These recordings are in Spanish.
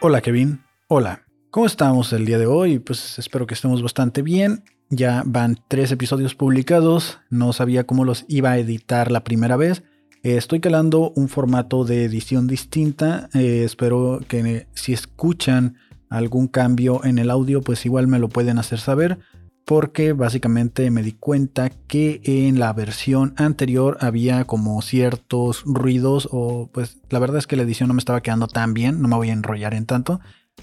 Hola Kevin, hola. ¿Cómo estamos el día de hoy? Pues espero que estemos bastante bien. Ya van tres episodios publicados. No sabía cómo los iba a editar la primera vez. Estoy calando un formato de edición distinta. Eh, espero que si escuchan algún cambio en el audio, pues igual me lo pueden hacer saber. Porque básicamente me di cuenta que en la versión anterior había como ciertos ruidos o pues la verdad es que la edición no me estaba quedando tan bien, no me voy a enrollar en tanto.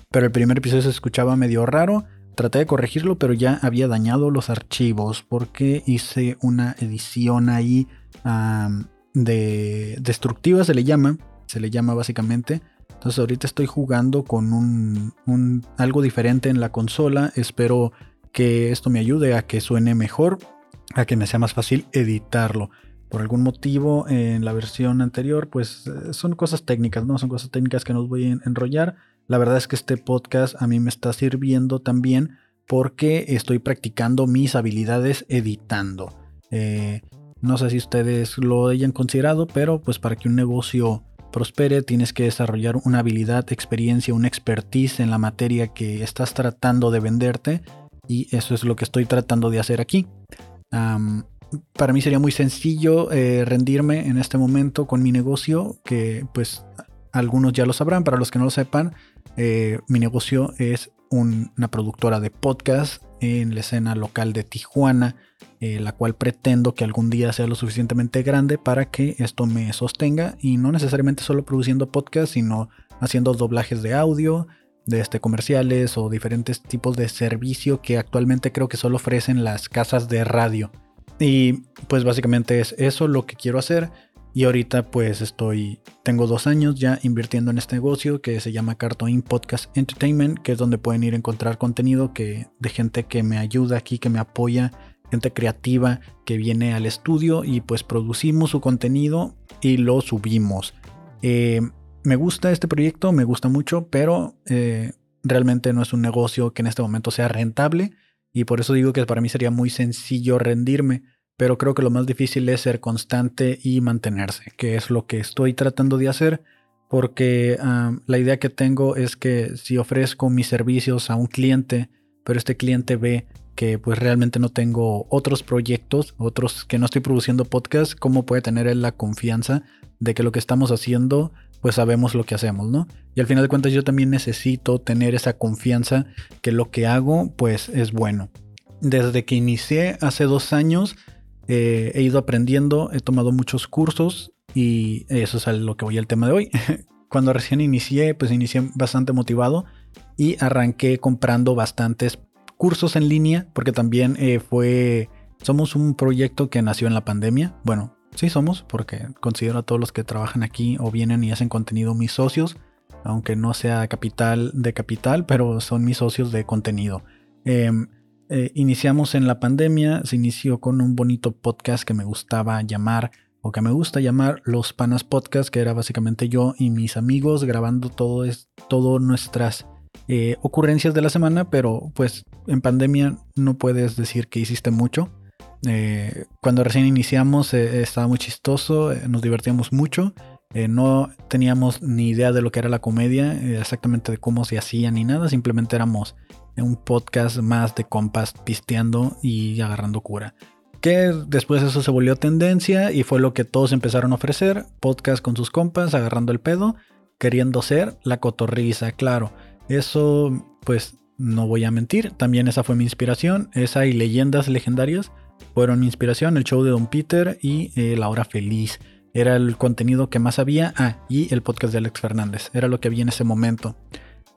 Pero el primer episodio se escuchaba medio raro. Traté de corregirlo, pero ya había dañado los archivos porque hice una edición ahí de destructiva, se le llama. Se le llama básicamente. Entonces ahorita estoy jugando con un, algo diferente en la consola. Espero que esto me ayude a que suene mejor, a que me sea más fácil editarlo. Por algún motivo en la versión anterior, pues eh, son cosas técnicas, ¿no? Son cosas técnicas que nos voy a enrollar. La verdad es que este podcast a mí me está sirviendo también porque estoy practicando mis habilidades editando. Eh, no sé si ustedes lo hayan considerado, pero pues para que un negocio prospere tienes que desarrollar una habilidad, experiencia, una expertise en la materia que estás tratando de venderte y eso es lo que estoy tratando de hacer aquí. para mí sería muy sencillo eh, rendirme en este momento con mi negocio, que pues algunos ya lo sabrán, para los que no lo sepan, eh, mi negocio es una productora de podcast en la escena local de Tijuana, eh, la cual pretendo que algún día sea lo suficientemente grande para que esto me sostenga y no necesariamente solo produciendo podcast, sino haciendo doblajes de audio, de este comerciales o diferentes tipos de servicio que actualmente creo que solo ofrecen las casas de radio. Y pues básicamente es eso lo que quiero hacer. Y ahorita pues estoy, tengo dos años ya invirtiendo en este negocio que se llama Cartoon Podcast Entertainment, que es donde pueden ir a encontrar contenido que, de gente que me ayuda aquí, que me apoya, gente creativa que viene al estudio y pues producimos su contenido y lo subimos. Eh, me gusta este proyecto, me gusta mucho, pero eh, realmente no es un negocio que en este momento sea rentable y por eso digo que para mí sería muy sencillo rendirme pero creo que lo más difícil es ser constante y mantenerse, que es lo que estoy tratando de hacer, porque la idea que tengo es que si ofrezco mis servicios a un cliente, pero este cliente ve que pues realmente no tengo otros proyectos, otros que no estoy produciendo podcast, ¿cómo puede tener él la confianza de que lo que estamos haciendo, pues sabemos lo que hacemos, ¿no? Y al final de cuentas yo también necesito tener esa confianza que lo que hago pues es bueno. Desde que inicié hace dos años, eh, he ido aprendiendo, he tomado muchos cursos y eso es a lo que voy al tema de hoy. Cuando recién inicié, pues inicié bastante motivado y arranqué comprando bastantes cursos en línea porque también eh, fue, somos un proyecto que nació en la pandemia. Bueno, sí somos porque considero a todos los que trabajan aquí o vienen y hacen contenido mis socios, aunque no sea capital de capital, pero son mis socios de contenido. Em, eh, iniciamos en la pandemia, se inició con un bonito podcast que me gustaba llamar o que me gusta llamar Los Panas Podcast, que era básicamente yo y mis amigos grabando todo, es, todo nuestras eh, ocurrencias de la semana, pero pues en pandemia no puedes decir que hiciste mucho. Eh, cuando recién iniciamos estaba muy chistoso, nos divertíamos mucho. no teníamos ni idea de lo que era la comedia, exactamente de cómo se hacía ni nada, simplemente éramos un podcast más de compas pisteando y agarrando cura. Que después eso se volvió tendencia y fue lo que todos empezaron a ofrecer, podcast con sus compas, agarrando el pedo, queriendo ser la cotorriza, claro. Eso, pues, no voy a mentir, también esa fue mi inspiración, esa y leyendas legendarias fueron mi inspiración, el show de Don Peter y eh, La Hora Feliz. Era el contenido que más había. Ah, y el podcast de Alex Fernández. Era lo que había en ese momento.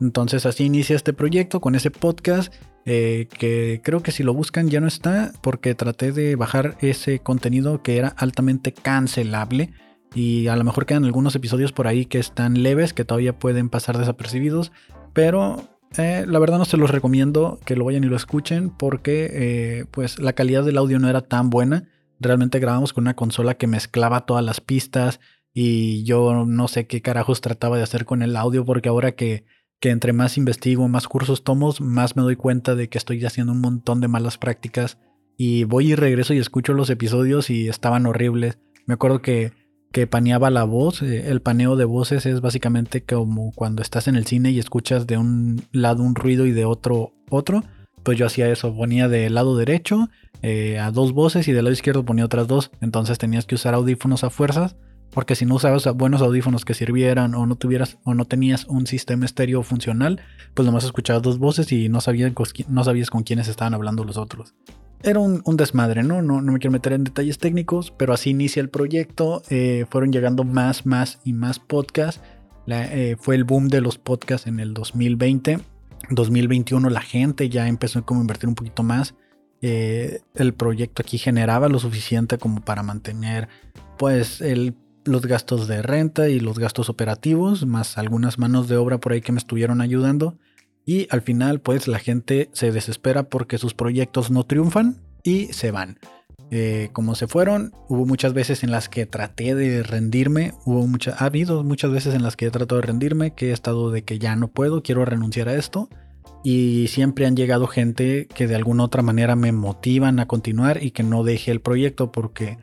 Entonces así inicia este proyecto con ese podcast eh, que creo que si lo buscan ya no está porque traté de bajar ese contenido que era altamente cancelable y a lo mejor quedan algunos episodios por ahí que están leves que todavía pueden pasar desapercibidos pero eh, la verdad no se los recomiendo que lo vayan y lo escuchen porque eh, pues la calidad del audio no era tan buena realmente grabamos con una consola que mezclaba todas las pistas y yo no sé qué carajos trataba de hacer con el audio porque ahora que que entre más investigo, más cursos tomo, más me doy cuenta de que estoy haciendo un montón de malas prácticas y voy y regreso y escucho los episodios y estaban horribles. Me acuerdo que que paneaba la voz. Eh, el paneo de voces es básicamente como cuando estás en el cine y escuchas de un lado un ruido y de otro otro. Pues yo hacía eso, ponía del lado derecho eh, a dos voces y del lado izquierdo ponía otras dos. Entonces tenías que usar audífonos a fuerzas. Porque si no usabas buenos audífonos que sirvieran o no tuvieras o no tenías un sistema estéreo funcional, pues nomás escuchabas dos voces y no sabías, no sabías con quiénes estaban hablando los otros era un, desmadre, ¿no? ¿no? No me quiero meter en detalles técnicos, pero así inicia el proyecto. Eh, fueron llegando más, más y más podcasts. Eh, fue el boom de los podcasts en el 2020. 2021 la gente ya empezó a invertir un poquito más. Eh, el proyecto aquí generaba lo suficiente como para mantener pues el, los gastos de renta y los gastos operativos, más algunas manos de obra por ahí que me estuvieron ayudando. Y al final, pues la gente se desespera porque sus proyectos no triunfan y se van. Eh, como se fueron, hubo muchas veces en las que traté de rendirme, hubo ha habido muchas veces en las que he tratado de rendirme, que he estado de que ya no puedo, quiero renunciar a esto. Y siempre han llegado gente que de alguna otra manera me motivan a continuar y que no deje el proyecto porque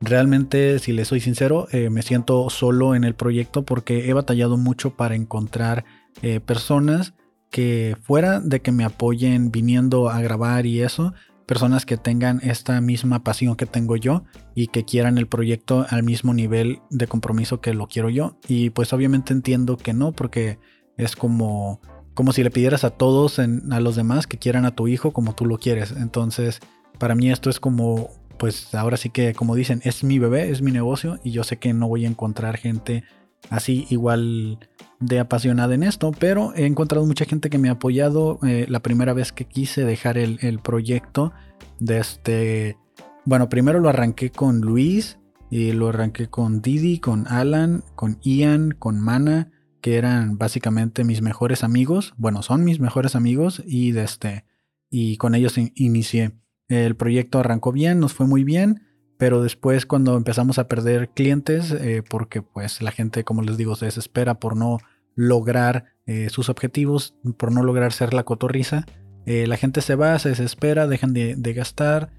realmente, si le soy sincero, eh, me siento solo en el proyecto porque he batallado mucho para encontrar eh, personas que fuera de que me apoyen viniendo a grabar y eso, personas que tengan esta misma pasión que tengo yo y que quieran el proyecto al mismo nivel de compromiso que lo quiero yo. Y pues obviamente entiendo que no, porque es como, como si le pidieras a todos, a los demás, que quieran a tu hijo como tú lo quieres. Entonces, para mí esto es como, pues ahora sí que, como dicen, es mi bebé, es mi negocio y yo sé que no voy a encontrar gente así igual de apasionada en esto, pero he encontrado mucha gente que me ha apoyado. Eh, la primera vez que quise dejar el, proyecto, de este, bueno, primero lo arranqué con Luis y lo arranqué con Didi, con Alan, con Ian, con Mana, que eran básicamente mis mejores amigos. Bueno, son mis mejores amigos y de este, y con ellos inicié. El proyecto arrancó bien, nos fue muy bien pero después cuando empezamos a perder clientes, eh, porque pues la gente, como les digo, se desespera por no lograr eh, sus objetivos, por no lograr ser la cotorriza, eh, la gente se va, se desespera, dejan de, gastar,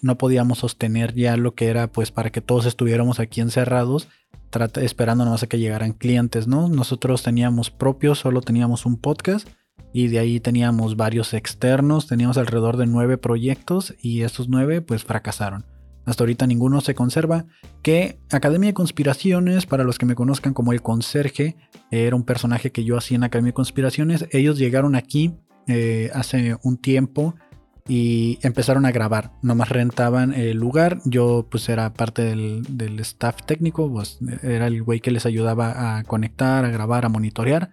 no podíamos sostener ya lo que era pues para que todos estuviéramos aquí encerrados, esperando nomás a que llegaran clientes, ¿no? Nosotros teníamos propios, solo teníamos un podcast y de ahí teníamos varios externos, teníamos alrededor de nueve proyectos y estos nueve pues fracasaron. Hasta ahorita ninguno se conserva. Que Academia de Conspiraciones, para los que me conozcan como el conserje, era un personaje que yo hacía en Academia de Conspiraciones. Ellos llegaron aquí eh, hace un tiempo y empezaron a grabar. Nomás rentaban el lugar. Yo pues era parte del, del staff técnico, pues era el güey que les ayudaba a conectar, a grabar, a monitorear.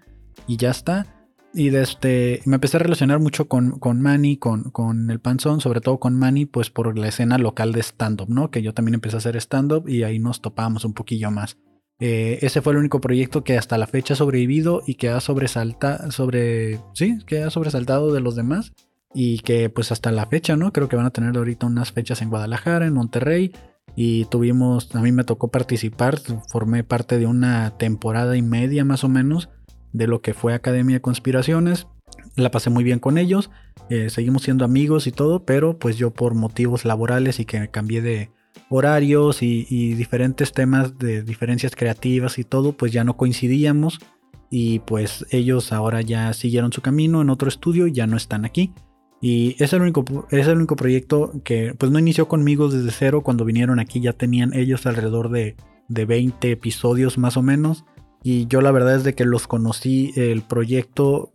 Y ya está. Y desde, este, me empecé a relacionar mucho con, con Manny, con, con el Panzón, sobre todo con Manny, pues por la escena local de stand-up, ¿no? Que yo también empecé a hacer stand-up y ahí nos topábamos un poquillo más. Eh, ese fue el único proyecto que hasta la fecha ha sobrevivido y que ha sobresaltado, sobre, sí, que ha sobresaltado de los demás y que pues hasta la fecha, ¿no? Creo que van a tener ahorita unas fechas en Guadalajara, en Monterrey y tuvimos, a mí me tocó participar, formé parte de una temporada y media más o menos de lo que fue Academia de Conspiraciones. La pasé muy bien con ellos, eh, seguimos siendo amigos y todo, pero pues yo por motivos laborales y que cambié de horarios y, diferentes temas de diferencias creativas y todo, pues ya no coincidíamos y pues ellos ahora ya siguieron su camino en otro estudio y ya no están aquí. Y es el único, es el único proyecto que pues no inició conmigo desde cero, cuando vinieron aquí ya tenían ellos alrededor de, de 20 episodios más o menos. Y yo la verdad es de que los conocí, el proyecto,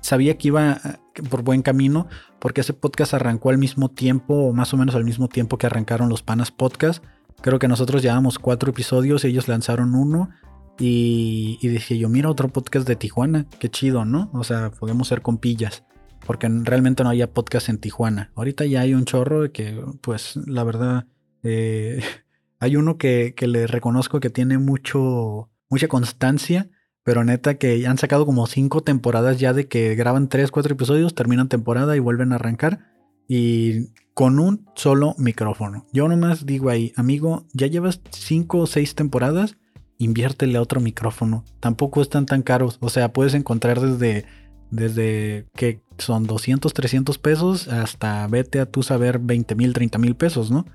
sabía que iba por buen camino, porque ese podcast arrancó al mismo tiempo, o más o menos al mismo tiempo que arrancaron los Panas Podcast. Creo que nosotros llevamos cuatro episodios, ellos lanzaron uno. Y, dije yo, mira otro podcast de Tijuana, qué chido, ¿no? O sea, podemos ser compillas, porque realmente no había podcast en Tijuana. Ahorita ya hay un chorro que, pues, la verdad, eh, hay uno que, que le reconozco que tiene mucho, mucha constancia, pero neta que han sacado como cinco temporadas ya de que graban tres, cuatro episodios, terminan temporada y vuelven a arrancar. Y con un solo micrófono. Yo nomás digo ahí, amigo, ya llevas cinco o seis temporadas, inviértele a otro micrófono. Tampoco están tan caros. O sea, puedes encontrar desde, desde que son 200, 300 pesos hasta vete a tú saber 20 mil, 30 mil pesos, ¿no?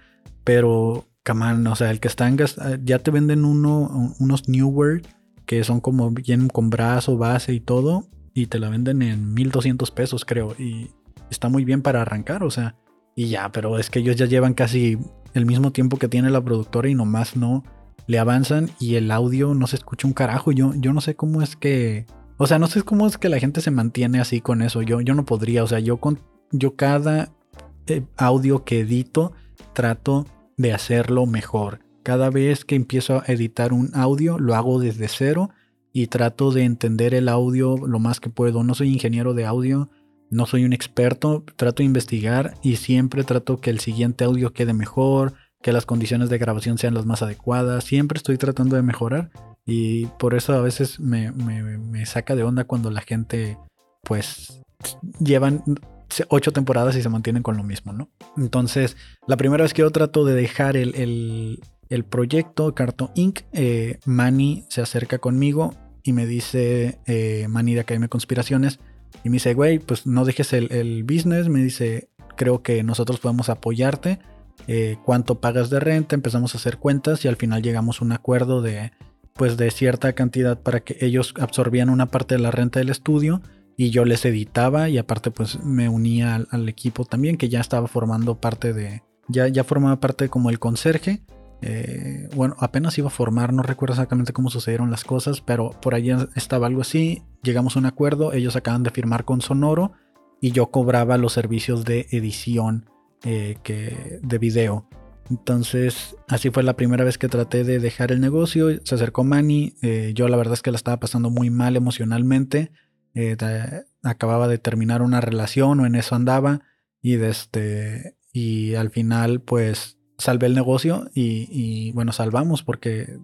Pero camán, o sea, el que está en gas, ah, ya te venden uno, unos Newer que son como bien con brazo, base y todo, y te la venden en 1200 pesos, creo, y está muy bien para arrancar, o sea, y ya, pero es que ellos ya llevan casi el mismo tiempo que tiene la productora y nomás no le avanzan y el audio no se escucha un carajo. Yo, yo no sé cómo es que. O sea, no sé cómo es que la gente se mantiene así con eso. Yo, yo no podría. O sea, yo con. Yo cada eh, audio que edito trato de hacerlo mejor. Cada vez que empiezo a editar un audio, lo hago desde cero y trato de entender el audio lo más que puedo. No soy ingeniero de audio, no soy un experto, trato de investigar y siempre trato que el siguiente audio quede mejor, que las condiciones de grabación sean las más adecuadas. Siempre estoy tratando de mejorar y por eso a veces me, saca de onda cuando la gente pues llevan ocho temporadas y se mantienen con lo mismo, ¿no? Entonces, la primera vez que yo trato de dejar el, proyecto Carto Inc., eh, Manny se acerca conmigo y me dice, eh, Manny de Academia Conspiraciones, y me dice, güey, pues no dejes el, el business, me dice, creo que nosotros podemos apoyarte eh, cuánto pagas de renta, empezamos a hacer cuentas y al final llegamos a un acuerdo de pues de cierta cantidad para que ellos absorbían una parte de la renta del estudio y yo les editaba y aparte pues me unía al, equipo también que ya estaba formando parte de ya, ya formaba parte como el conserje eh, bueno apenas iba a formar no recuerdo exactamente cómo sucedieron las cosas pero por ahí estaba algo así llegamos a un acuerdo ellos acaban de firmar con Sonoro y yo cobraba los servicios de edición eh, que de video. Entonces, así fue la primera vez que traté de dejar el negocio. Se acercó Manny. Eh, yo la verdad es que la estaba pasando muy mal emocionalmente. Eh, acababa de terminar una relación o en eso andaba. Y, este, y al final, pues, salvé el negocio y, bueno, salvamos porque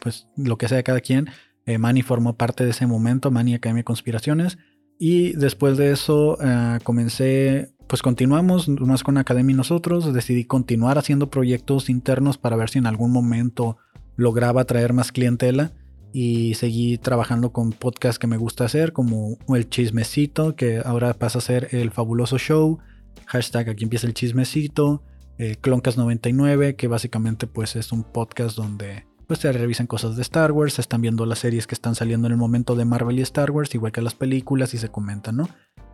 pues, lo que sea cada quien. Manny formó parte de ese momento, Manny Academia Conspiraciones. Y después de eso comencé pues continuamos más con Academy nosotros. Decidí continuar haciendo proyectos internos para ver si en algún momento lograba traer más clientela. Y seguí trabajando con podcasts que me gusta hacer, como el chismecito, que ahora pasa a ser el fabuloso show. Hashtag aquí empieza el chismecito. Eh, Cloncast99, que básicamente pues es un podcast donde pues se revisan cosas de Star Wars, están viendo las series que están saliendo en el momento de Marvel y Star Wars, igual que las películas y se comentan, ¿no?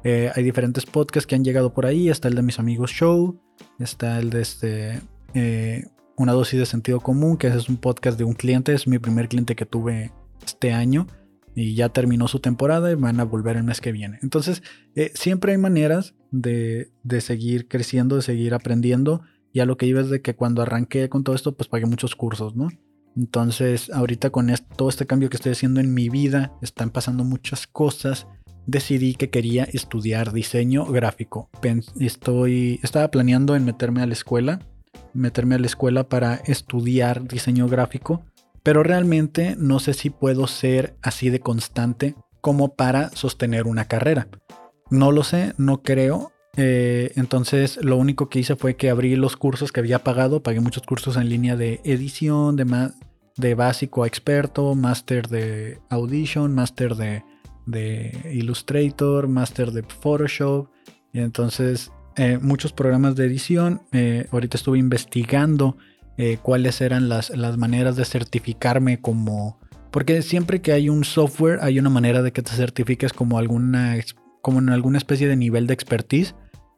Eh, hay diferentes podcasts que han llegado por ahí. Está el de mis amigos Show. Está el de este. Eh, una dosis de sentido común, que es un podcast de un cliente. Es mi primer cliente que tuve este año. Y ya terminó su temporada y van a volver el mes que viene. Entonces, eh, siempre hay maneras de, de, seguir creciendo, de seguir aprendiendo. Y a lo que iba es de que cuando arranqué con todo esto, pues pagué muchos cursos, ¿no? Entonces, ahorita con todo este cambio que estoy haciendo en mi vida, están pasando muchas cosas decidí que quería estudiar diseño gráfico. Estoy, estaba planeando en meterme a la escuela, meterme a la escuela para estudiar diseño gráfico, pero realmente no sé si puedo ser así de constante como para sostener una carrera. No lo sé, no creo. Eh, entonces lo único que hice fue que abrí los cursos que había pagado, pagué muchos cursos en línea de edición, de, de básico a experto, máster de audition, máster de de Illustrator, Master de Photoshop. Y entonces, eh, muchos programas de edición. Eh, ahorita estuve investigando eh, cuáles eran las, las, maneras de certificarme como... Porque siempre que hay un software hay una manera de que te certifiques como, alguna, como en alguna especie de nivel de expertise.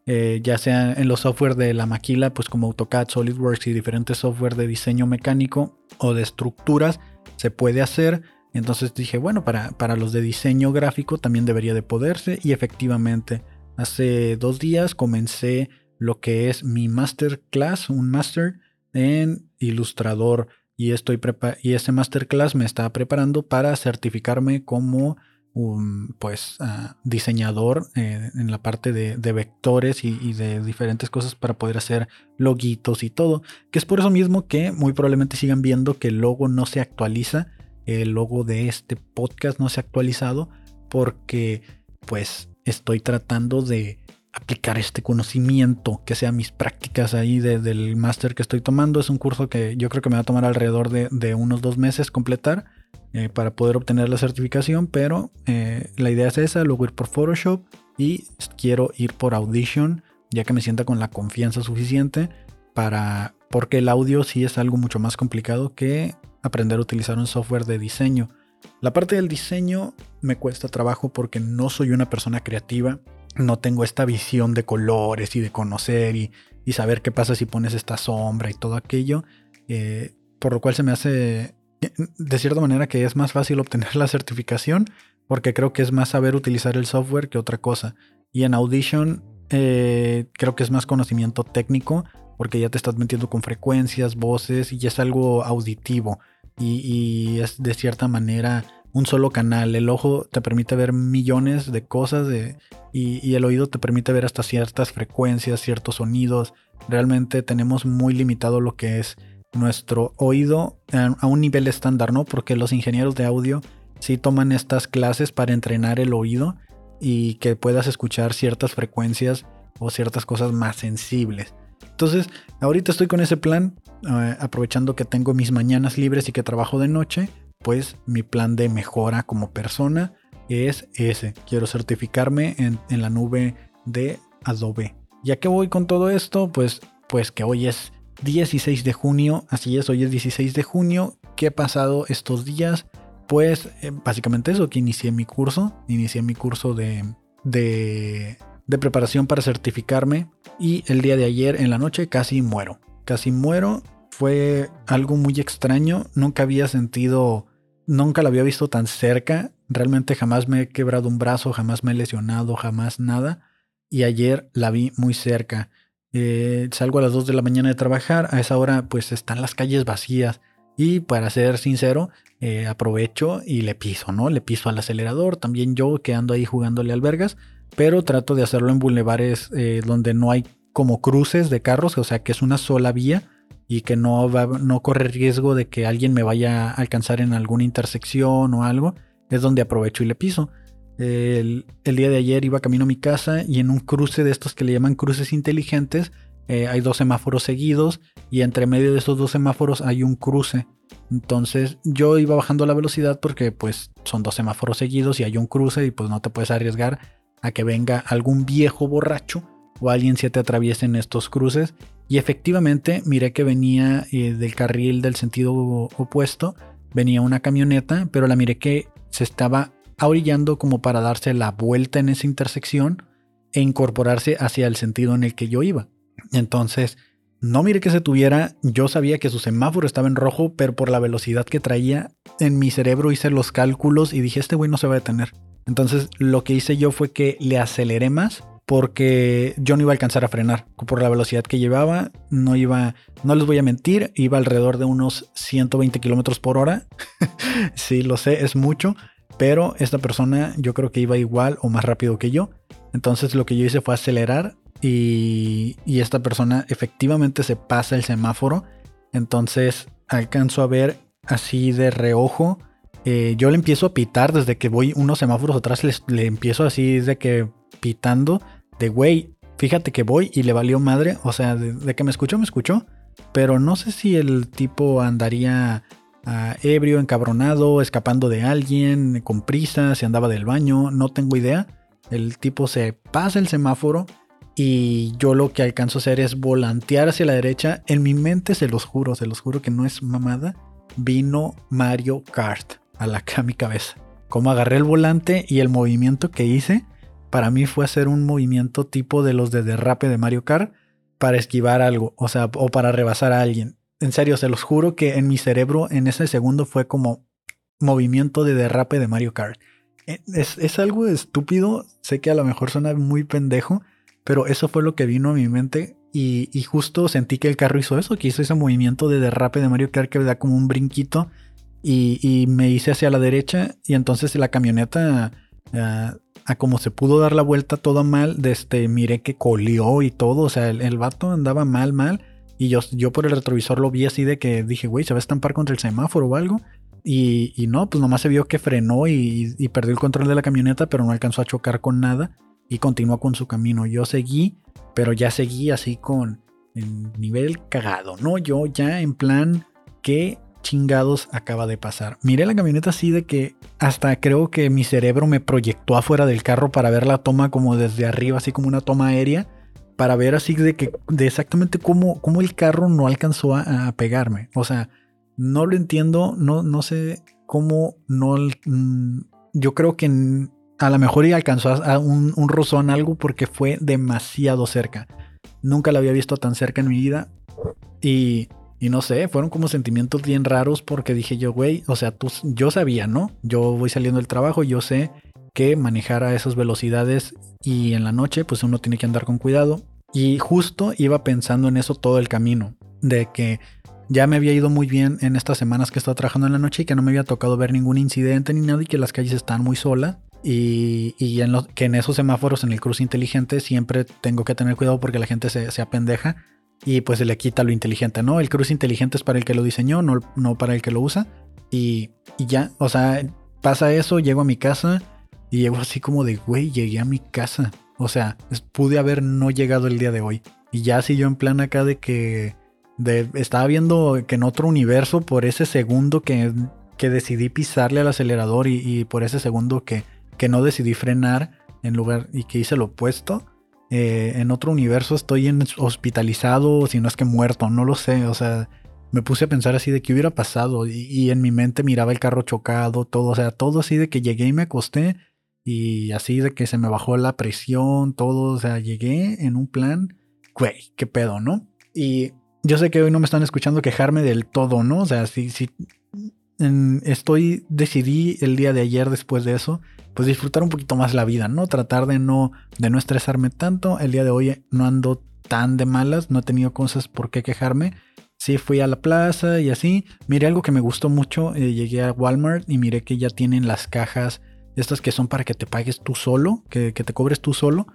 ya sea en los software de la maquila, pues como AutoCAD, SolidWorks y diferentes software de diseño mecánico o de estructuras, se puede hacer entonces dije, bueno, para, para los de diseño gráfico también debería de poderse. Y efectivamente, hace dos días comencé lo que es mi masterclass, un master en ilustrador. Y, estoy y ese masterclass me está preparando para certificarme como un pues, ah, diseñador eh, en la parte de, vectores y, y, de diferentes cosas para poder hacer loguitos y todo. Que es por eso mismo que muy probablemente sigan viendo que el logo no se actualiza el logo de este podcast no se ha actualizado porque pues estoy tratando de aplicar este conocimiento que sea mis prácticas ahí del máster que estoy tomando. Es un curso que yo creo que me va a tomar alrededor de, unos dos meses completar eh, para poder obtener la certificación, pero eh, la idea es esa, luego ir por Photoshop y quiero ir por Audition ya que me sienta con la confianza suficiente para porque el audio sí es algo mucho más complicado que aprender a utilizar un software de diseño. La parte del diseño me cuesta trabajo porque no soy una persona creativa, no tengo esta visión de colores y de conocer y, saber qué pasa si pones esta sombra y todo aquello, eh, por lo cual se me hace de cierta manera que es más fácil obtener la certificación porque creo que es más saber utilizar el software que otra cosa. Y en Audition eh, creo que es más conocimiento técnico porque ya te estás metiendo con frecuencias, voces y es algo auditivo y, es de cierta manera un solo canal. El ojo te permite ver millones de cosas y, el oído te permite ver hasta ciertas frecuencias, ciertos sonidos. Realmente tenemos muy limitado lo que es nuestro oído a un nivel estándar, ¿no? Porque los ingenieros de audio sí toman estas clases para entrenar el oído y que puedas escuchar ciertas frecuencias o ciertas cosas más sensibles. Entonces, ahorita estoy con ese plan, eh, aprovechando que tengo mis mañanas libres y que trabajo de noche, pues mi plan de mejora como persona es ese. Quiero certificarme en, la nube de Adobe. ¿Ya que voy con todo esto? Pues, pues que hoy es 16 de junio, así es, hoy es 16 de junio. ¿Qué ha pasado estos días? pues básicamente eso, que inicié mi curso, inicié mi curso de, de, de preparación para certificarme y el día de ayer en la noche casi muero, casi muero, fue algo muy extraño, nunca había sentido, nunca lo había visto tan cerca, realmente jamás me he quebrado un brazo, jamás me he lesionado, jamás nada, y ayer la vi muy cerca. Eh, salgo a las 2 de la mañana de trabajar, a esa hora pues están las calles vacías. Y para ser sincero, eh, aprovecho y le piso, ¿no? Le piso al acelerador, también yo que ando ahí jugándole albergas, pero trato de hacerlo en bulevares eh, donde no hay como cruces de carros, o sea que es una sola vía y que no, va, no corre riesgo de que alguien me vaya a alcanzar en alguna intersección o algo, es donde aprovecho y le piso. El, día de ayer iba camino a mi casa y en un cruce de estos que le llaman cruces inteligentes eh, hay dos semáforos seguidos y entre medio de esos dos semáforos hay un cruce. Entonces yo iba bajando la velocidad porque pues son dos semáforos seguidos y hay un cruce y pues no te puedes arriesgar a que venga algún viejo borracho o alguien se te atraviese en estos cruces. Y efectivamente miré que venía eh, del carril del sentido opuesto, venía una camioneta, pero la miré que se estaba orillando como para darse la vuelta en esa intersección e incorporarse hacia el sentido en el que yo iba. Entonces, no mire que se tuviera, yo sabía que su semáforo estaba en rojo, pero por la velocidad que traía, en mi cerebro hice los cálculos y dije, este güey no se va a detener. Entonces, lo que hice yo fue que le aceleré más porque yo no iba a alcanzar a frenar. Por la velocidad que llevaba, no iba, no les voy a mentir, iba alrededor de unos 120 kilómetros por hora. sí, lo sé, es mucho, pero esta persona yo creo que iba igual o más rápido que yo. Entonces lo que yo hice fue acelerar y, esta persona efectivamente se pasa el semáforo. Entonces alcanzo a ver así de reojo. Eh, yo le empiezo a pitar desde que voy unos semáforos atrás. Le, empiezo así de que pitando. De güey, fíjate que voy y le valió madre. O sea, de, que me escuchó, me escuchó. Pero no sé si el tipo andaría ah, ebrio, encabronado, escapando de alguien, con prisa, si andaba del baño. No tengo idea. El tipo se pasa el semáforo y yo lo que alcanzo a hacer es volantear hacia la derecha. En mi mente, se los juro, se los juro que no es mamada. Vino Mario Kart a, la, a mi cabeza. Como agarré el volante y el movimiento que hice, para mí fue hacer un movimiento tipo de los de derrape de Mario Kart para esquivar algo, o sea, o para rebasar a alguien. En serio, se los juro que en mi cerebro en ese segundo fue como movimiento de derrape de Mario Kart. Eh, es, es algo estúpido, sé que a lo mejor suena muy pendejo, pero eso fue lo que vino a mi mente y, justo sentí que el carro hizo eso, que hizo ese movimiento de derrape de Mario Kart que da como un brinquito y, me hice hacia la derecha y entonces la camioneta, ah, a, como se pudo dar la vuelta todo mal, este, miré que colió y todo, o sea, el, vato andaba mal, mal. Y yo, yo por el retrovisor lo vi así de que dije, güey, se va a estampar contra el semáforo o algo. Y, no, pues nomás se vio que frenó y, perdió el control de la camioneta, pero no alcanzó a chocar con nada y continuó con su camino. Yo seguí, pero ya seguí así con el nivel cagado, ¿no? Yo ya en plan, ¿qué chingados acaba de pasar? Miré la camioneta así de que hasta creo que mi cerebro me proyectó afuera del carro para ver la toma como desde arriba, así como una toma aérea, para ver así de que de exactamente cómo, cómo el carro no alcanzó a, pegarme. O sea, no lo entiendo, no, no sé cómo no. Mm, yo creo que a lo mejor ya alcanzó a un, un rozón algo porque fue demasiado cerca. Nunca la había visto tan cerca en mi vida. Y, y no sé, fueron como sentimientos bien raros porque dije yo, güey, o sea, tú, yo sabía, ¿no? Yo voy saliendo del trabajo, yo sé que manejar a esas velocidades y en la noche pues uno tiene que andar con cuidado. Y justo iba pensando en eso todo el camino, de que ya me había ido muy bien en estas semanas que he estado trabajando en la noche y que no me había tocado ver ningún incidente ni nada y que las calles están muy solas. Y, y en que en esos semáforos, en el cruce inteligente, siempre tengo que tener cuidado porque la gente se, se apendeja y pues se le quita lo inteligente, ¿no? El cruce inteligente es para el que lo diseñó, no, no para el que lo usa. Y, y ya, o sea, pasa eso, llego a mi casa y llego así como de, güey, llegué a mi casa. O sea, pude haber no llegado el día de hoy. Y ya si yo en plan acá de que estaba viendo que en otro universo, por ese segundo que, que decidí pisarle al acelerador y, por ese segundo que, que, no decidí frenar en lugar y que hice lo opuesto, eh, en otro universo estoy en hospitalizado, si no es que muerto, no lo sé. O sea, me puse a pensar así de qué hubiera pasado y, y en mi mente miraba el carro chocado, todo, o sea, todo así de que llegué y me acosté y así de que se me bajó la presión, todo, o sea, llegué en un plan, güey, qué pedo, ¿no? Y yo sé que hoy no me están escuchando quejarme del todo, ¿no? O sea, si, estoy, decidí el día de ayer después de eso, pues disfrutar un poquito más la vida, ¿no? Tratar de no, de no estresarme tanto. El día de hoy no ando tan de malas, no he tenido cosas por qué quejarme. Sí, fui a la plaza y así. Miré algo que me gustó mucho. Eh, llegué a Walmart y miré que ya tienen las cajas estas que son para que te pagues tú solo, que, te cobres tú solo.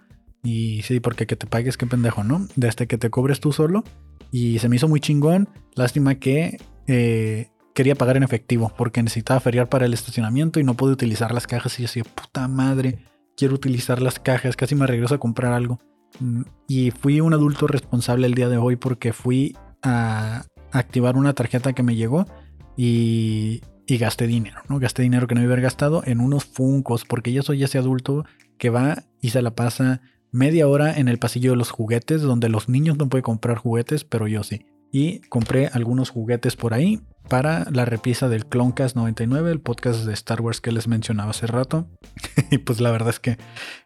Y sí, porque que te pagues, qué pendejo, ¿no? Desde que te cobres tú solo. Y se me hizo muy chingón. Lástima que eh, quería pagar en efectivo porque necesitaba feriar para el estacionamiento y no pude utilizar las cajas. Y yo decía, puta madre, quiero utilizar las cajas. Casi me regreso a comprar algo. Mm, y fui un adulto responsable el día de hoy porque fui a activar una tarjeta que me llegó y y gasté dinero, ¿no? Gasté dinero que no iba a haber gastado en unos funcos, porque yo soy ese adulto que va y se la pasa media hora en el pasillo de los juguetes, donde los niños no pueden comprar juguetes, pero yo sí. Y compré algunos juguetes por ahí para la repisa del Cloncast 99, el podcast de Star Wars que les mencionaba hace rato. y pues la verdad es que,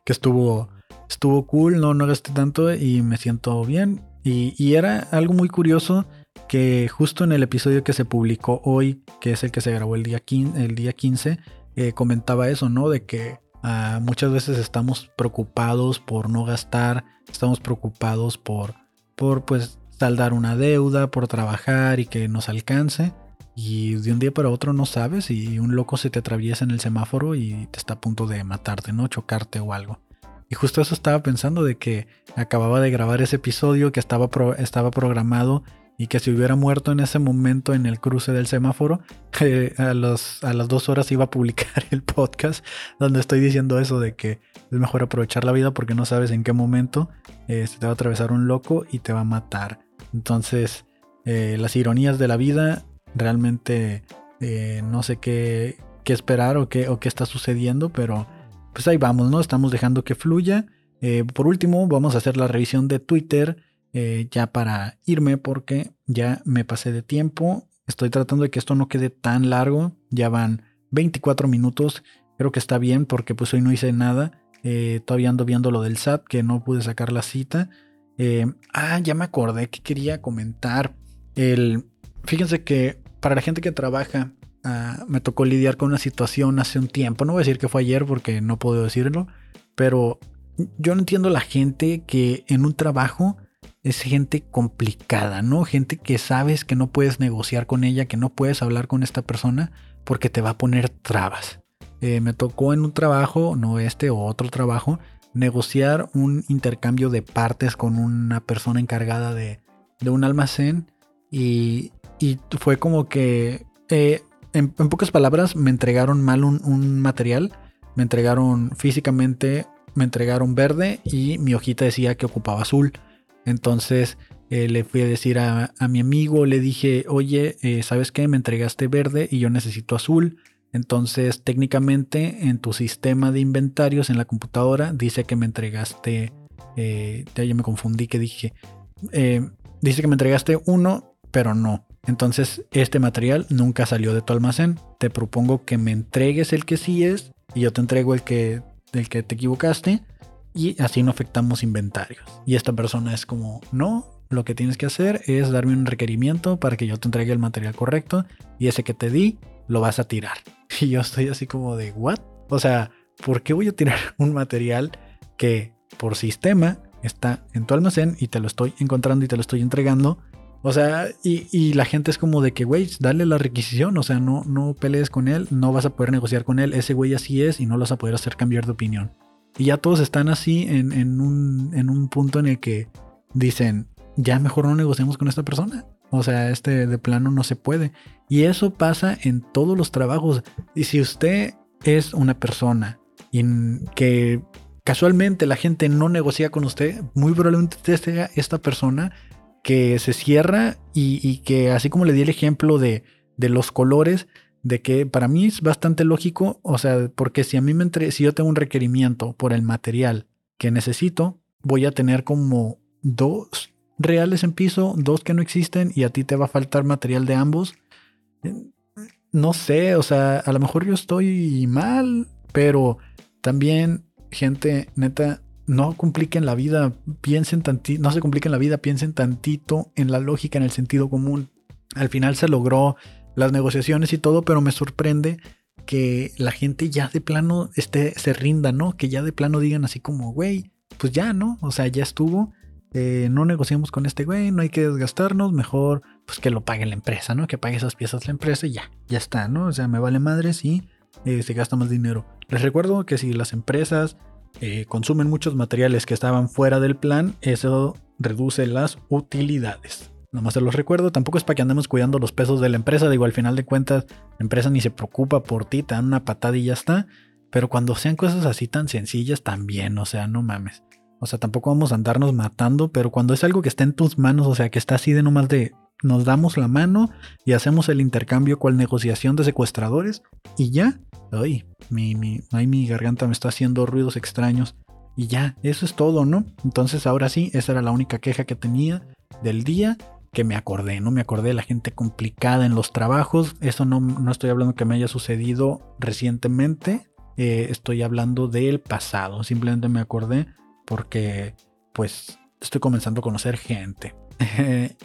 que estuvo, estuvo cool, no, no gasté tanto y me siento bien. Y, y era algo muy curioso que justo en el episodio que se publicó hoy, que es el que se grabó el día 15, el día 15 eh, comentaba eso, ¿no? De que ah, muchas veces estamos preocupados por no gastar, estamos preocupados por, por pues saldar una deuda, por trabajar y que nos alcance. Y de un día para otro no sabes y un loco se te atraviesa en el semáforo y te está a punto de matarte, ¿no? Chocarte o algo. Y justo eso estaba pensando de que acababa de grabar ese episodio que estaba, estaba programado y que si hubiera muerto en ese momento en el cruce del semáforo, a, los, a las dos horas iba a publicar el podcast donde estoy diciendo eso de que es mejor aprovechar la vida porque no sabes en qué momento eh, se te va a atravesar un loco y te va a matar. Entonces, eh, las ironías de la vida, realmente eh, no sé qué, qué esperar o qué, o qué está sucediendo, pero pues ahí vamos, ¿no? Estamos dejando que fluya. por último, vamos a hacer la revisión de Twitter eh, ya para irme porque ya me pasé de tiempo. Estoy tratando de que esto no quede tan largo. Ya van 24 minutos. Creo que está bien porque pues hoy no hice nada. Eh, todavía ando viendo lo del SAT que no pude sacar la cita. Eh, ah, ya me acordé que quería comentar. El, fíjense que para la gente que trabaja ah, me tocó lidiar con una situación hace un tiempo. No voy a decir que fue ayer porque no puedo decirlo. Pero yo no entiendo la gente que en un trabajo es gente complicada, ¿no? Gente que sabes que no puedes negociar con ella, que no puedes hablar con esta persona porque te va a poner trabas. Eh, me tocó en un trabajo, no este o otro trabajo, negociar un intercambio de partes con una persona encargada de, un almacén y, fue como que, eh, en, pocas palabras, me entregaron mal un, material, me entregaron físicamente, me entregaron verde y mi hojita decía que ocupaba azul. Entonces eh, le fui a decir a, mi amigo, le dije, oye, eh, ¿sabes qué? Me entregaste verde y yo necesito azul. Entonces técnicamente en tu sistema de inventarios en la computadora dice que me entregaste Eh, ya me confundí que dije. Dice que me entregaste uno, pero no. Entonces, este material nunca salió de tu almacén. Te propongo que me entregues el que sí es y yo te entrego el que, el que te equivocaste y así no afectamos inventarios. Y esta persona es como, no, lo que tienes que hacer es darme un requerimiento para que yo te entregue el material correcto y ese que te di lo vas a tirar. Y yo estoy así como de, ¿what? O sea, ¿por qué voy a tirar un material que por sistema está en tu almacén y te lo estoy encontrando y te lo estoy entregando? O sea, y, la gente es como de que, güey, dale la requisición, o sea, no, no pelees con él, no vas a poder negociar con él, ese güey así es y no lo vas a poder hacer cambiar de opinión. Y ya todos están así en, un, en un punto en el que dicen, ya mejor no negociemos con esta persona. O sea, este de plano no se puede. Y eso pasa en todos los trabajos. Y si usted es una persona que casualmente la gente no negocia con usted, muy probablemente usted sea esta persona que se cierra y, que así como le di el ejemplo de, de, los colores, de que para mí es bastante lógico, o sea, porque si a mí me entre, si yo tengo un requerimiento por el material que necesito, voy a tener como dos reales en piso, dos que no existen y a ti te va a faltar material de ambos. No sé, o sea, a lo mejor yo estoy mal, pero también, gente, neta, no compliquen la vida, piensen tantito, no se compliquen la vida, piensen tantito en la lógica, en el sentido común. Al final se logró las negociaciones y todo, pero me sorprende que la gente ya de plano esté, se rinda, ¿no? Que ya de plano digan así como, güey, pues ya, ¿no? O sea, ya estuvo. Eh, no negociamos con este güey, no hay que desgastarnos, mejor pues que lo pague la empresa, ¿no? Que pague esas piezas la empresa y ya, ya está, ¿no? O sea, me vale madre si eh, se gasta más dinero. Les recuerdo que si las empresas eh, consumen muchos materiales que estaban fuera del plan, eso reduce las utilidades. Nomás se los recuerdo, tampoco es para que andemos cuidando los pesos de la empresa, digo, al final de cuentas, la empresa ni se preocupa por ti, te dan una patada y ya está. Pero cuando sean cosas así tan sencillas, también, o sea, no mames. O sea, tampoco vamos a andarnos matando, pero cuando es algo que está en tus manos, o sea, que está así de nomás de nos damos la mano y hacemos el intercambio cual negociación de secuestradores y ya, ay, mi, mi, ay, mi garganta me está haciendo ruidos extraños y ya, eso es todo, ¿no? Entonces ahora sí, esa era la única queja que tenía del día que me acordé, no me acordé de la gente complicada en los trabajos, eso no, no estoy hablando que me haya sucedido recientemente, eh, estoy hablando del pasado, simplemente me acordé porque pues estoy comenzando a conocer gente.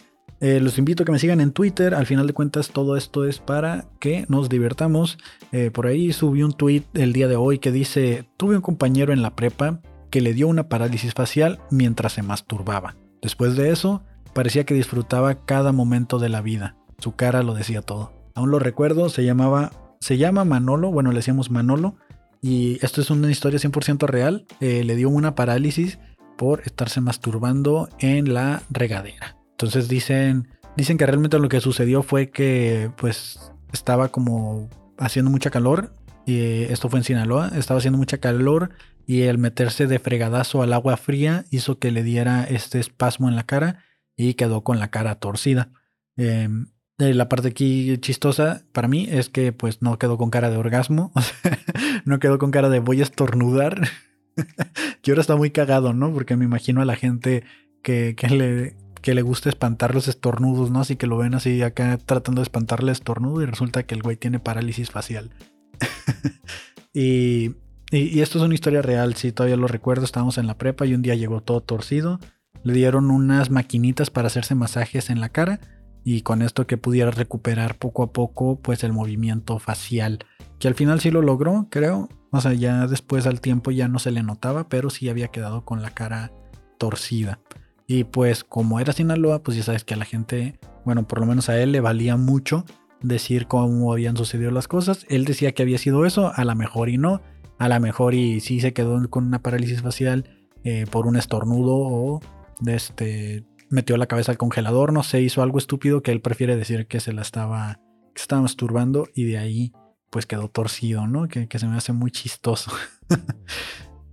Eh, los invito a que me sigan en Twitter. Al final de cuentas, todo esto es para que nos divertamos. Eh, por ahí subí un tweet el día de hoy que dice: Tuve un compañero en la prepa que le dio una parálisis facial mientras se masturbaba. Después de eso, parecía que disfrutaba cada momento de la vida. Su cara lo decía todo. Aún lo recuerdo, se llamaba. Se llama Manolo, bueno, le decíamos Manolo. Y esto es una historia 100% real. Eh, le dio una parálisis por estarse masturbando en la regadera. Entonces dicen, dicen que realmente lo que sucedió fue que pues estaba como haciendo mucha calor. Y esto fue en Sinaloa, estaba haciendo mucha calor y el meterse de fregadazo al agua fría hizo que le diera este espasmo en la cara y quedó con la cara torcida. Em, eh, la parte aquí chistosa para mí es que pues no quedó con cara de orgasmo, no quedó con cara de voy a estornudar. que ahora está muy cagado, ¿no? Porque me imagino a la gente que, que, le, que le gusta espantar los estornudos, ¿no? Así que lo ven así acá tratando de espantarle estornudo y resulta que el güey tiene parálisis facial. y, y, esto es una historia real, sí, todavía lo recuerdo, estábamos en la prepa y un día llegó todo torcido, le dieron unas maquinitas para hacerse masajes en la cara y con esto que pudiera recuperar poco a poco pues el movimiento facial, que al final sí lo logró, creo, o sea, ya después al tiempo ya no se le notaba, pero sí había quedado con la cara torcida. Y pues como era Sinaloa, pues ya sabes que a la gente, bueno, por lo menos a él le valía mucho decir cómo habían sucedido las cosas. Él decía que había sido eso, a lo mejor y no, a lo mejor y sí se quedó con una parálisis facial eh, por un estornudo o este metió la cabeza al congelador, no sé, hizo algo estúpido que él prefiere decir que se la estaba, que estaba masturbando y de ahí pues quedó torcido, ¿no? Que, que se me hace muy chistoso.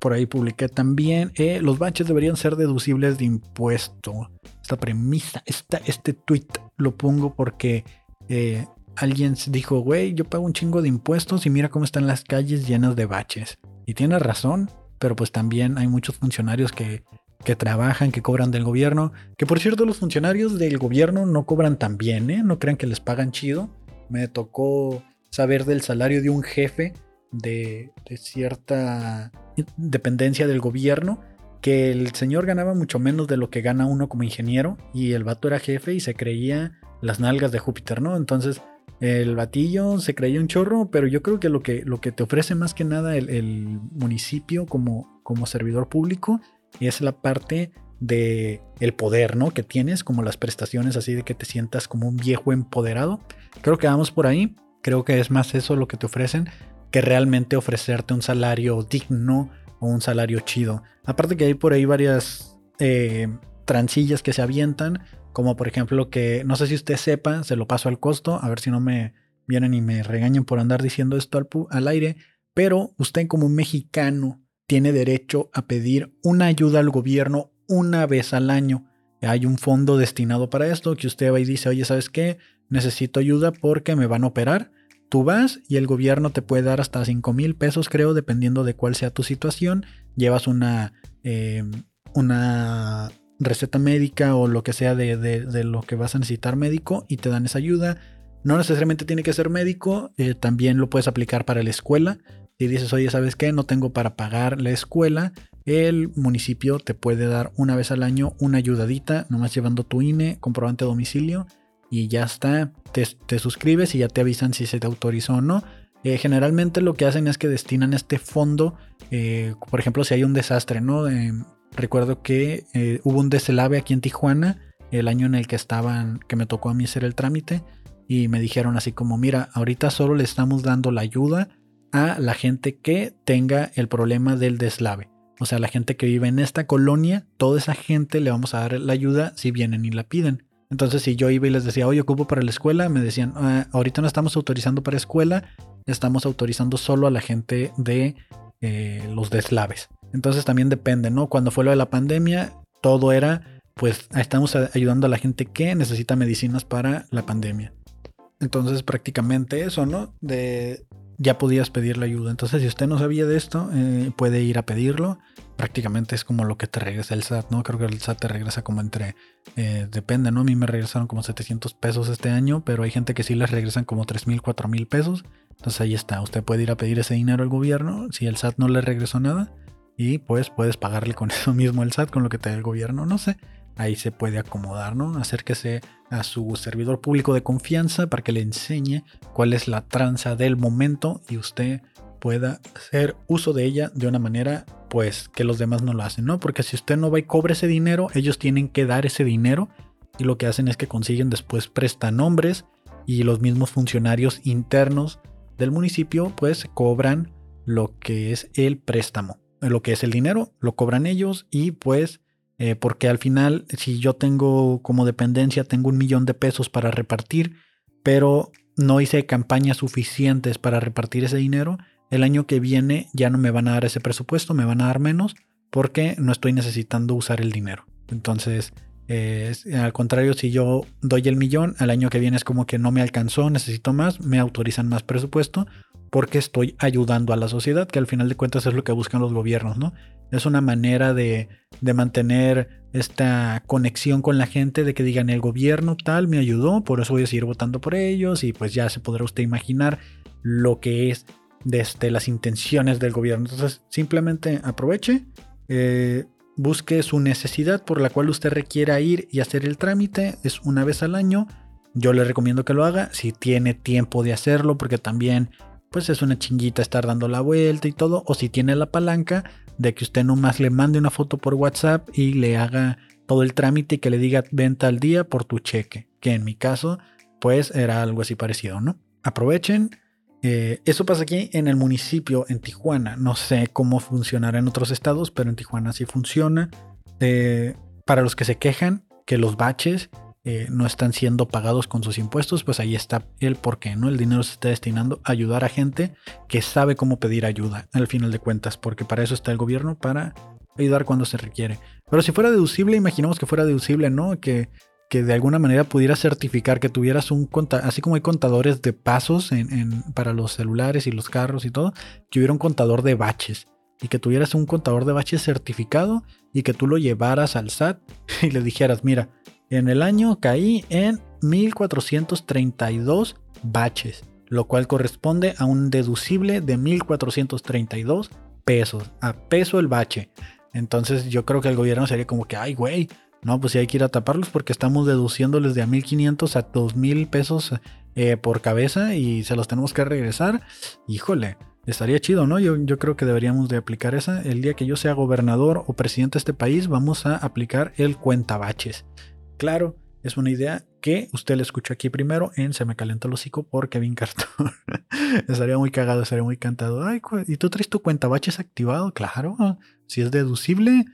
por ahí publiqué también, eh, los baches deberían ser deducibles de impuesto. Esta premisa, esta, este tweet lo pongo porque eh, alguien dijo, güey, yo pago un chingo de impuestos y mira cómo están las calles llenas de baches. Y tiene razón, pero pues también hay muchos funcionarios que que trabajan, que cobran del gobierno. Que por cierto, los funcionarios del gobierno no cobran tan bien, ¿eh? No crean que les pagan chido. Me tocó saber del salario de un jefe de, cierta dependencia del gobierno. Que el señor ganaba mucho menos de lo que gana uno como ingeniero. Y el vato era jefe y se creía las nalgas de Júpiter, ¿no? Entonces el batillo se creía un chorro, pero yo creo que lo que, lo que te ofrece más que nada el, municipio como, como servidor público es la parte de el poder, ¿no? Que tienes, como las prestaciones así de que te sientas como un viejo empoderado. Creo que vamos por ahí. Creo que es más eso lo que te ofrecen que realmente ofrecerte un salario digno o un salario chido. Aparte que hay por ahí varias eh, transillas que se avientan como por ejemplo que, no sé si usted sepa, se lo paso al costo, a ver si no me vienen y me regañan por andar diciendo esto al, al aire, pero usted como mexicano tiene derecho a pedir una ayuda al gobierno una vez al año. Hay un fondo destinado para esto que usted va y dice, oye, ¿sabes qué? Necesito ayuda porque me van a operar. Tú vas y el gobierno te puede dar hasta 5 mil pesos, creo, dependiendo de cuál sea tu situación. Llevas una, eh, una receta médica o lo que sea de, lo que vas a necesitar médico y te dan esa ayuda. No necesariamente tiene que ser médico, eh, también lo puedes aplicar para la escuela. Si dices, oye, ¿sabes qué? No tengo para pagar la escuela, el municipio te puede dar una vez al año una ayudadita, nomás llevando tu INE, comprobante a domicilio y ya está. Te, suscribes y ya te avisan si se te autorizó o no. Eh, generalmente lo que hacen es que destinan este fondo, eh, por ejemplo, si hay un desastre, ¿no? Recuerdo que eh, hubo un deslave aquí en Tijuana el año en el que estaban, que me tocó a mí hacer el trámite y me dijeron así como, mira, ahorita solo le estamos dando la ayuda a la gente que tenga el problema del deslave. O sea, la gente que vive en esta colonia, toda esa gente le vamos a dar la ayuda si vienen y la piden. Entonces, si yo iba y les decía, oye, ocupo para la escuela, me decían, ah, ahorita no estamos autorizando para escuela, estamos autorizando solo a la gente de eh, los deslaves. Entonces también depende, ¿no? Cuando fue lo de la pandemia, todo era, pues estamos ayudando a la gente que necesita medicinas para la pandemia. Entonces prácticamente eso, ¿no? De ya podías pedir la ayuda. Entonces si usted no sabía de esto, eh, puede ir a pedirlo. Prácticamente es como lo que te regresa el SAT, ¿no? Creo que el SAT te regresa como entre, eh, depende, ¿no? A mí me regresaron como 700 pesos este año, pero hay gente que sí les regresan como 3 mil, 4 mil pesos. Entonces ahí está, usted puede ir a pedir ese dinero al gobierno. Si el SAT no le regresó nada, y pues puedes pagarle con eso mismo el SAT, con lo que te da el gobierno, no sé. Ahí se puede acomodar, ¿no? Acérquese a su servidor público de confianza para que le enseñe cuál es la tranza del momento y usted pueda hacer uso de ella de una manera pues que los demás no lo hacen, ¿no? Porque si usted no va y cobra ese dinero, ellos tienen que dar ese dinero y lo que hacen es que consiguen después prestanombres y los mismos funcionarios internos del municipio pues cobran lo que es el préstamo lo que es el dinero, lo cobran ellos y pues eh, porque al final si yo tengo como dependencia, tengo un millón de pesos para repartir, pero no hice campañas suficientes para repartir ese dinero, el año que viene ya no me van a dar ese presupuesto, me van a dar menos porque no estoy necesitando usar el dinero. Entonces, eh, al contrario, si yo doy el millón, al año que viene es como que no me alcanzó, necesito más, me autorizan más presupuesto porque estoy ayudando a la sociedad, que al final de cuentas es lo que buscan los gobiernos, ¿no? Es una manera de, mantener esta conexión con la gente, de que digan el gobierno tal me ayudó, por eso voy a seguir votando por ellos, y pues ya se podrá usted imaginar lo que es desde las intenciones del gobierno. Entonces, simplemente aproveche, eh, busque su necesidad por la cual usted requiera ir y hacer el trámite, es una vez al año. Yo le recomiendo que lo haga si tiene tiempo de hacerlo, porque también pues es una chinguita estar dando la vuelta y todo. O si tiene la palanca de que usted nomás le mande una foto por WhatsApp y le haga todo el trámite y que le diga venta al día por tu cheque. Que en mi caso, pues era algo así parecido, ¿no? Aprovechen. Eh, eso pasa aquí en el municipio, en Tijuana. No sé cómo funcionará en otros estados, pero en Tijuana sí funciona. Eh, para los que se quejan que los baches eh, no están siendo pagados con sus impuestos, pues ahí está el por qué, ¿no? El dinero se está destinando a ayudar a gente que sabe cómo pedir ayuda, al final de cuentas, porque para eso está el gobierno, para ayudar cuando se requiere. Pero si fuera deducible, imaginemos que fuera deducible, ¿no? Que, que de alguna manera pudiera certificar que tuvieras un contador, así como hay contadores de pasos en, para los celulares y los carros y todo, que hubiera un contador de baches. y que tuvieras un contador de baches certificado y que tú lo llevaras al SAT y le dijeras, mira, en el año caí en 1432 baches, lo cual corresponde a un deducible de 1432 pesos, a peso el bache. Entonces yo creo que el gobierno sería como que, ay, güey, no, pues sí hay que ir a taparlos porque estamos deduciéndoles de a 1500 a 2000 pesos eh, por cabeza y se los tenemos que regresar. Híjole, estaría chido, ¿no? Yo, yo creo que deberíamos de aplicar esa. El día que yo sea gobernador o presidente de este país, vamos a aplicar el cuentabaches. Claro, es una idea que usted le escuchó aquí primero en Se me calenta el hocico por Kevin Cartón. estaría muy cagado, estaría muy cantado. Ay, ¿y tú traes tu cuentabaches activado? Claro, si es deducible,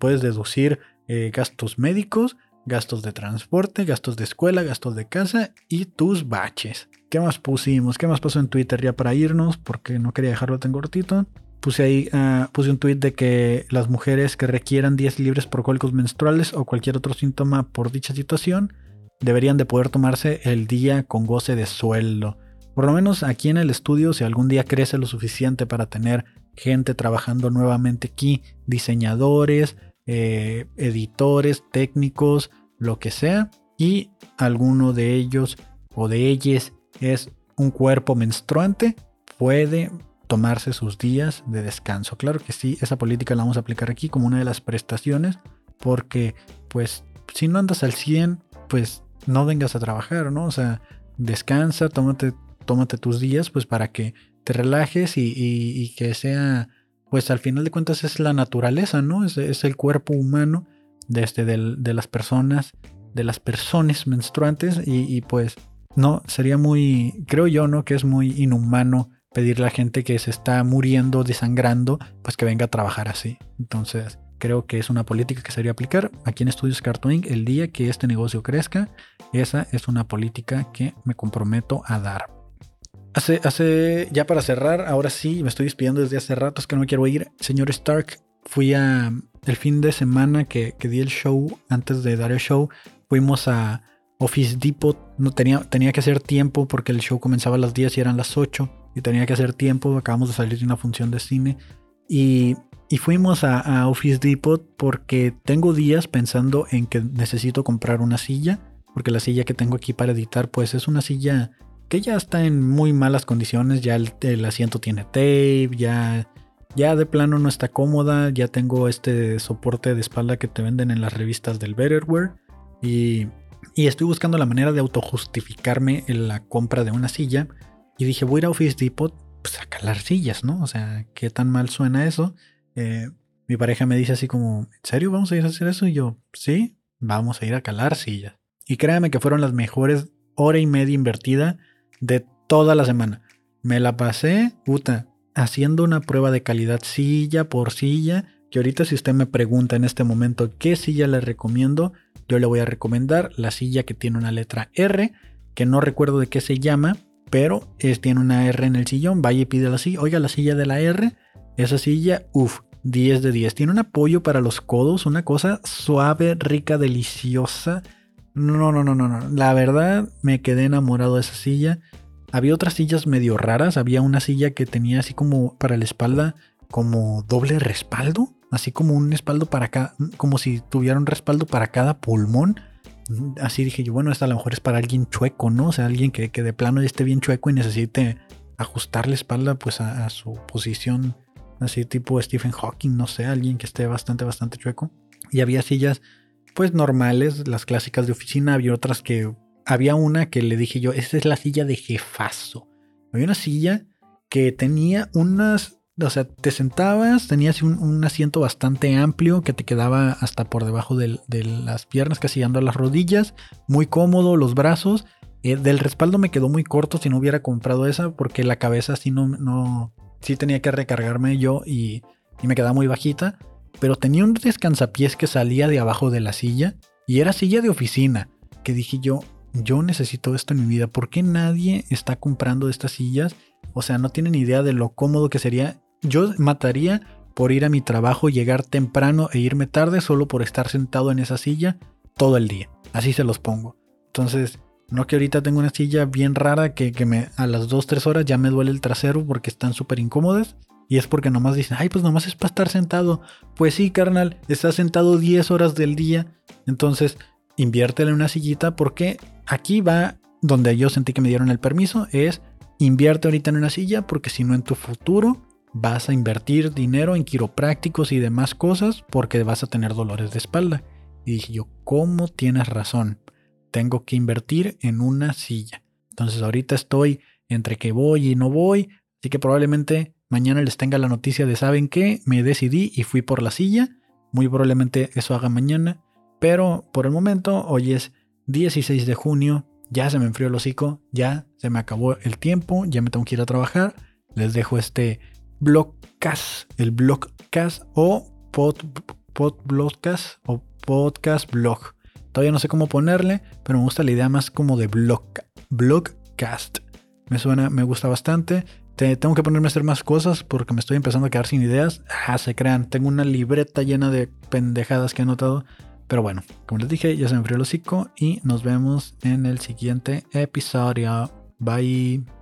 puedes deducir eh, gastos médicos, gastos de transporte, gastos de escuela, gastos de casa y tus baches. ¿Qué más pusimos? ¿Qué más pasó en Twitter ya para irnos? Porque no quería dejarlo tan cortito. Puse ahí, ah, puse un tweet de que las mujeres que requieran días libres por cólicos menstruales o cualquier otro síntoma por dicha situación deberían de poder tomarse el día con goce de sueldo. Por lo menos aquí en el estudio, si algún día crece lo suficiente para tener gente trabajando nuevamente aquí, diseñadores, eh, editores, técnicos, lo que sea, y alguno de ellos o de ellas es un cuerpo menstruante, puede tomarse sus días de descanso. Claro que sí, esa política la vamos a aplicar aquí como una de las prestaciones, porque pues si no andas al 100, pues no vengas a trabajar, ¿no? O sea, descansa, tómate, tómate tus días, pues para que te relajes y que sea pues al final de cuentas es la naturaleza, ¿no? Es, el cuerpo humano de, este, de, las personas, de las personas menstruantes y, pues no, sería muy, creo yo, ¿no? Que es muy inhumano pedirle a la gente que se está muriendo, desangrando, pues que venga a trabajar así. Entonces, creo que es una política que sería aplicar aquí en Estudios Cartooning el día que este negocio crezca. Esa es una política que me comprometo a dar. Hace, hace, ya para cerrar, ahora sí, me estoy despidiendo desde hace rato, es que no me quiero ir. Señor Stark, fui a el fin de semana que, di el show, antes de dar el show, fuimos a Office Depot. No tenía, tenía que hacer tiempo porque el show comenzaba a las 10 y eran las 8. Y tenía que hacer tiempo, acabamos de salir de una función de cine. Y, y fuimos a, a Office Depot porque tengo días pensando en que necesito comprar una silla. Porque la silla que tengo aquí para editar, pues es una silla que ya está en muy malas condiciones, ya el, asiento tiene tape, ya, ya de plano no está cómoda, ya tengo este soporte de espalda que te venden en las revistas del Betterware y, y estoy buscando la manera de autojustificarme en la compra de una silla y dije voy a ir a Office Depot pues, a calar sillas, ¿no? O sea, ¿qué tan mal suena eso? Eh, mi pareja me dice así como, ¿en serio vamos a ir a hacer eso? Y yo, sí, vamos a ir a calar sillas. Y créanme que fueron las mejores hora y media invertida de toda la semana. Me la pasé, puta, haciendo una prueba de calidad silla por silla. Que ahorita si usted me pregunta en este momento qué silla le recomiendo, yo le voy a recomendar la silla que tiene una letra R, que no recuerdo de qué se llama, pero es, tiene una R en el sillón. Vaya y pídela así. Oiga, la silla de la R, esa silla, uff, 10 de 10. Tiene un apoyo para los codos, una cosa suave, rica, deliciosa no, no, no, no, no. La verdad me quedé enamorado de esa silla. Había otras sillas medio raras. Había una silla que tenía así como para la espalda, como doble respaldo. Así como un respaldo para cada, como si tuviera un respaldo para cada pulmón. Así dije yo, bueno, esta a lo mejor es para alguien chueco, ¿no? O sea, alguien que, de plano esté bien chueco y necesite ajustar la espalda pues a, a su posición así tipo Stephen Hawking, no sé, alguien que esté bastante, bastante chueco. Y había sillas pues normales, las clásicas de oficina. Había otras que. Había una que le dije yo, esa es la silla de jefazo. Había una silla que tenía unas. O sea, te sentabas, tenías un, asiento bastante amplio que te quedaba hasta por debajo de, las piernas, casi llegando a las rodillas. Muy cómodo, los brazos. Eh, del respaldo me quedó muy corto si no hubiera comprado esa, porque la cabeza sí no. no sí tenía que recargarme yo y, y me quedaba muy bajita pero tenía un descansapiés que salía de abajo de la silla y era silla de oficina, que dije yo, yo necesito esto en mi vida, ¿por qué nadie está comprando estas sillas? O sea, no tienen idea de lo cómodo que sería. Yo mataría por ir a mi trabajo, llegar temprano e irme tarde solo por estar sentado en esa silla todo el día. Así se los pongo. Entonces, no que ahorita tengo una silla bien rara que, que me, a las 2-3 horas ya me duele el trasero porque están súper incómodas Y es porque nomás dicen, ay, pues nomás es para estar sentado. Pues sí, carnal, estás sentado 10 horas del día. Entonces, inviértele en una sillita porque aquí va donde yo sentí que me dieron el permiso, es invierte ahorita en una silla porque si no en tu futuro vas a invertir dinero en quiroprácticos y demás cosas porque vas a tener dolores de espalda. Y dije yo, ¿cómo tienes razón? Tengo que invertir en una silla. Entonces ahorita estoy entre que voy y no voy, así que probablemente mañana les tenga la noticia de, ¿saben qué? Me decidí y fui por la silla. Muy probablemente eso haga mañana. Pero por el momento, hoy es 16 de junio, ya se me enfrió el hocico, ya se me acabó el tiempo, ya me tengo que ir a trabajar. Les dejo este blogcast, el blogcast o pod, o podcast blog. Todavía no sé cómo ponerle, pero me gusta la idea más como de blog, blogcast. Me suena, me gusta bastante. tengo que ponerme a hacer más cosas porque me estoy empezando a quedar sin ideas. Ah, se crean. Tengo una libreta llena de pendejadas que he anotado. Pero bueno, como les dije, ya se me enfrió el hocico y nos vemos en el siguiente episodio. Bye.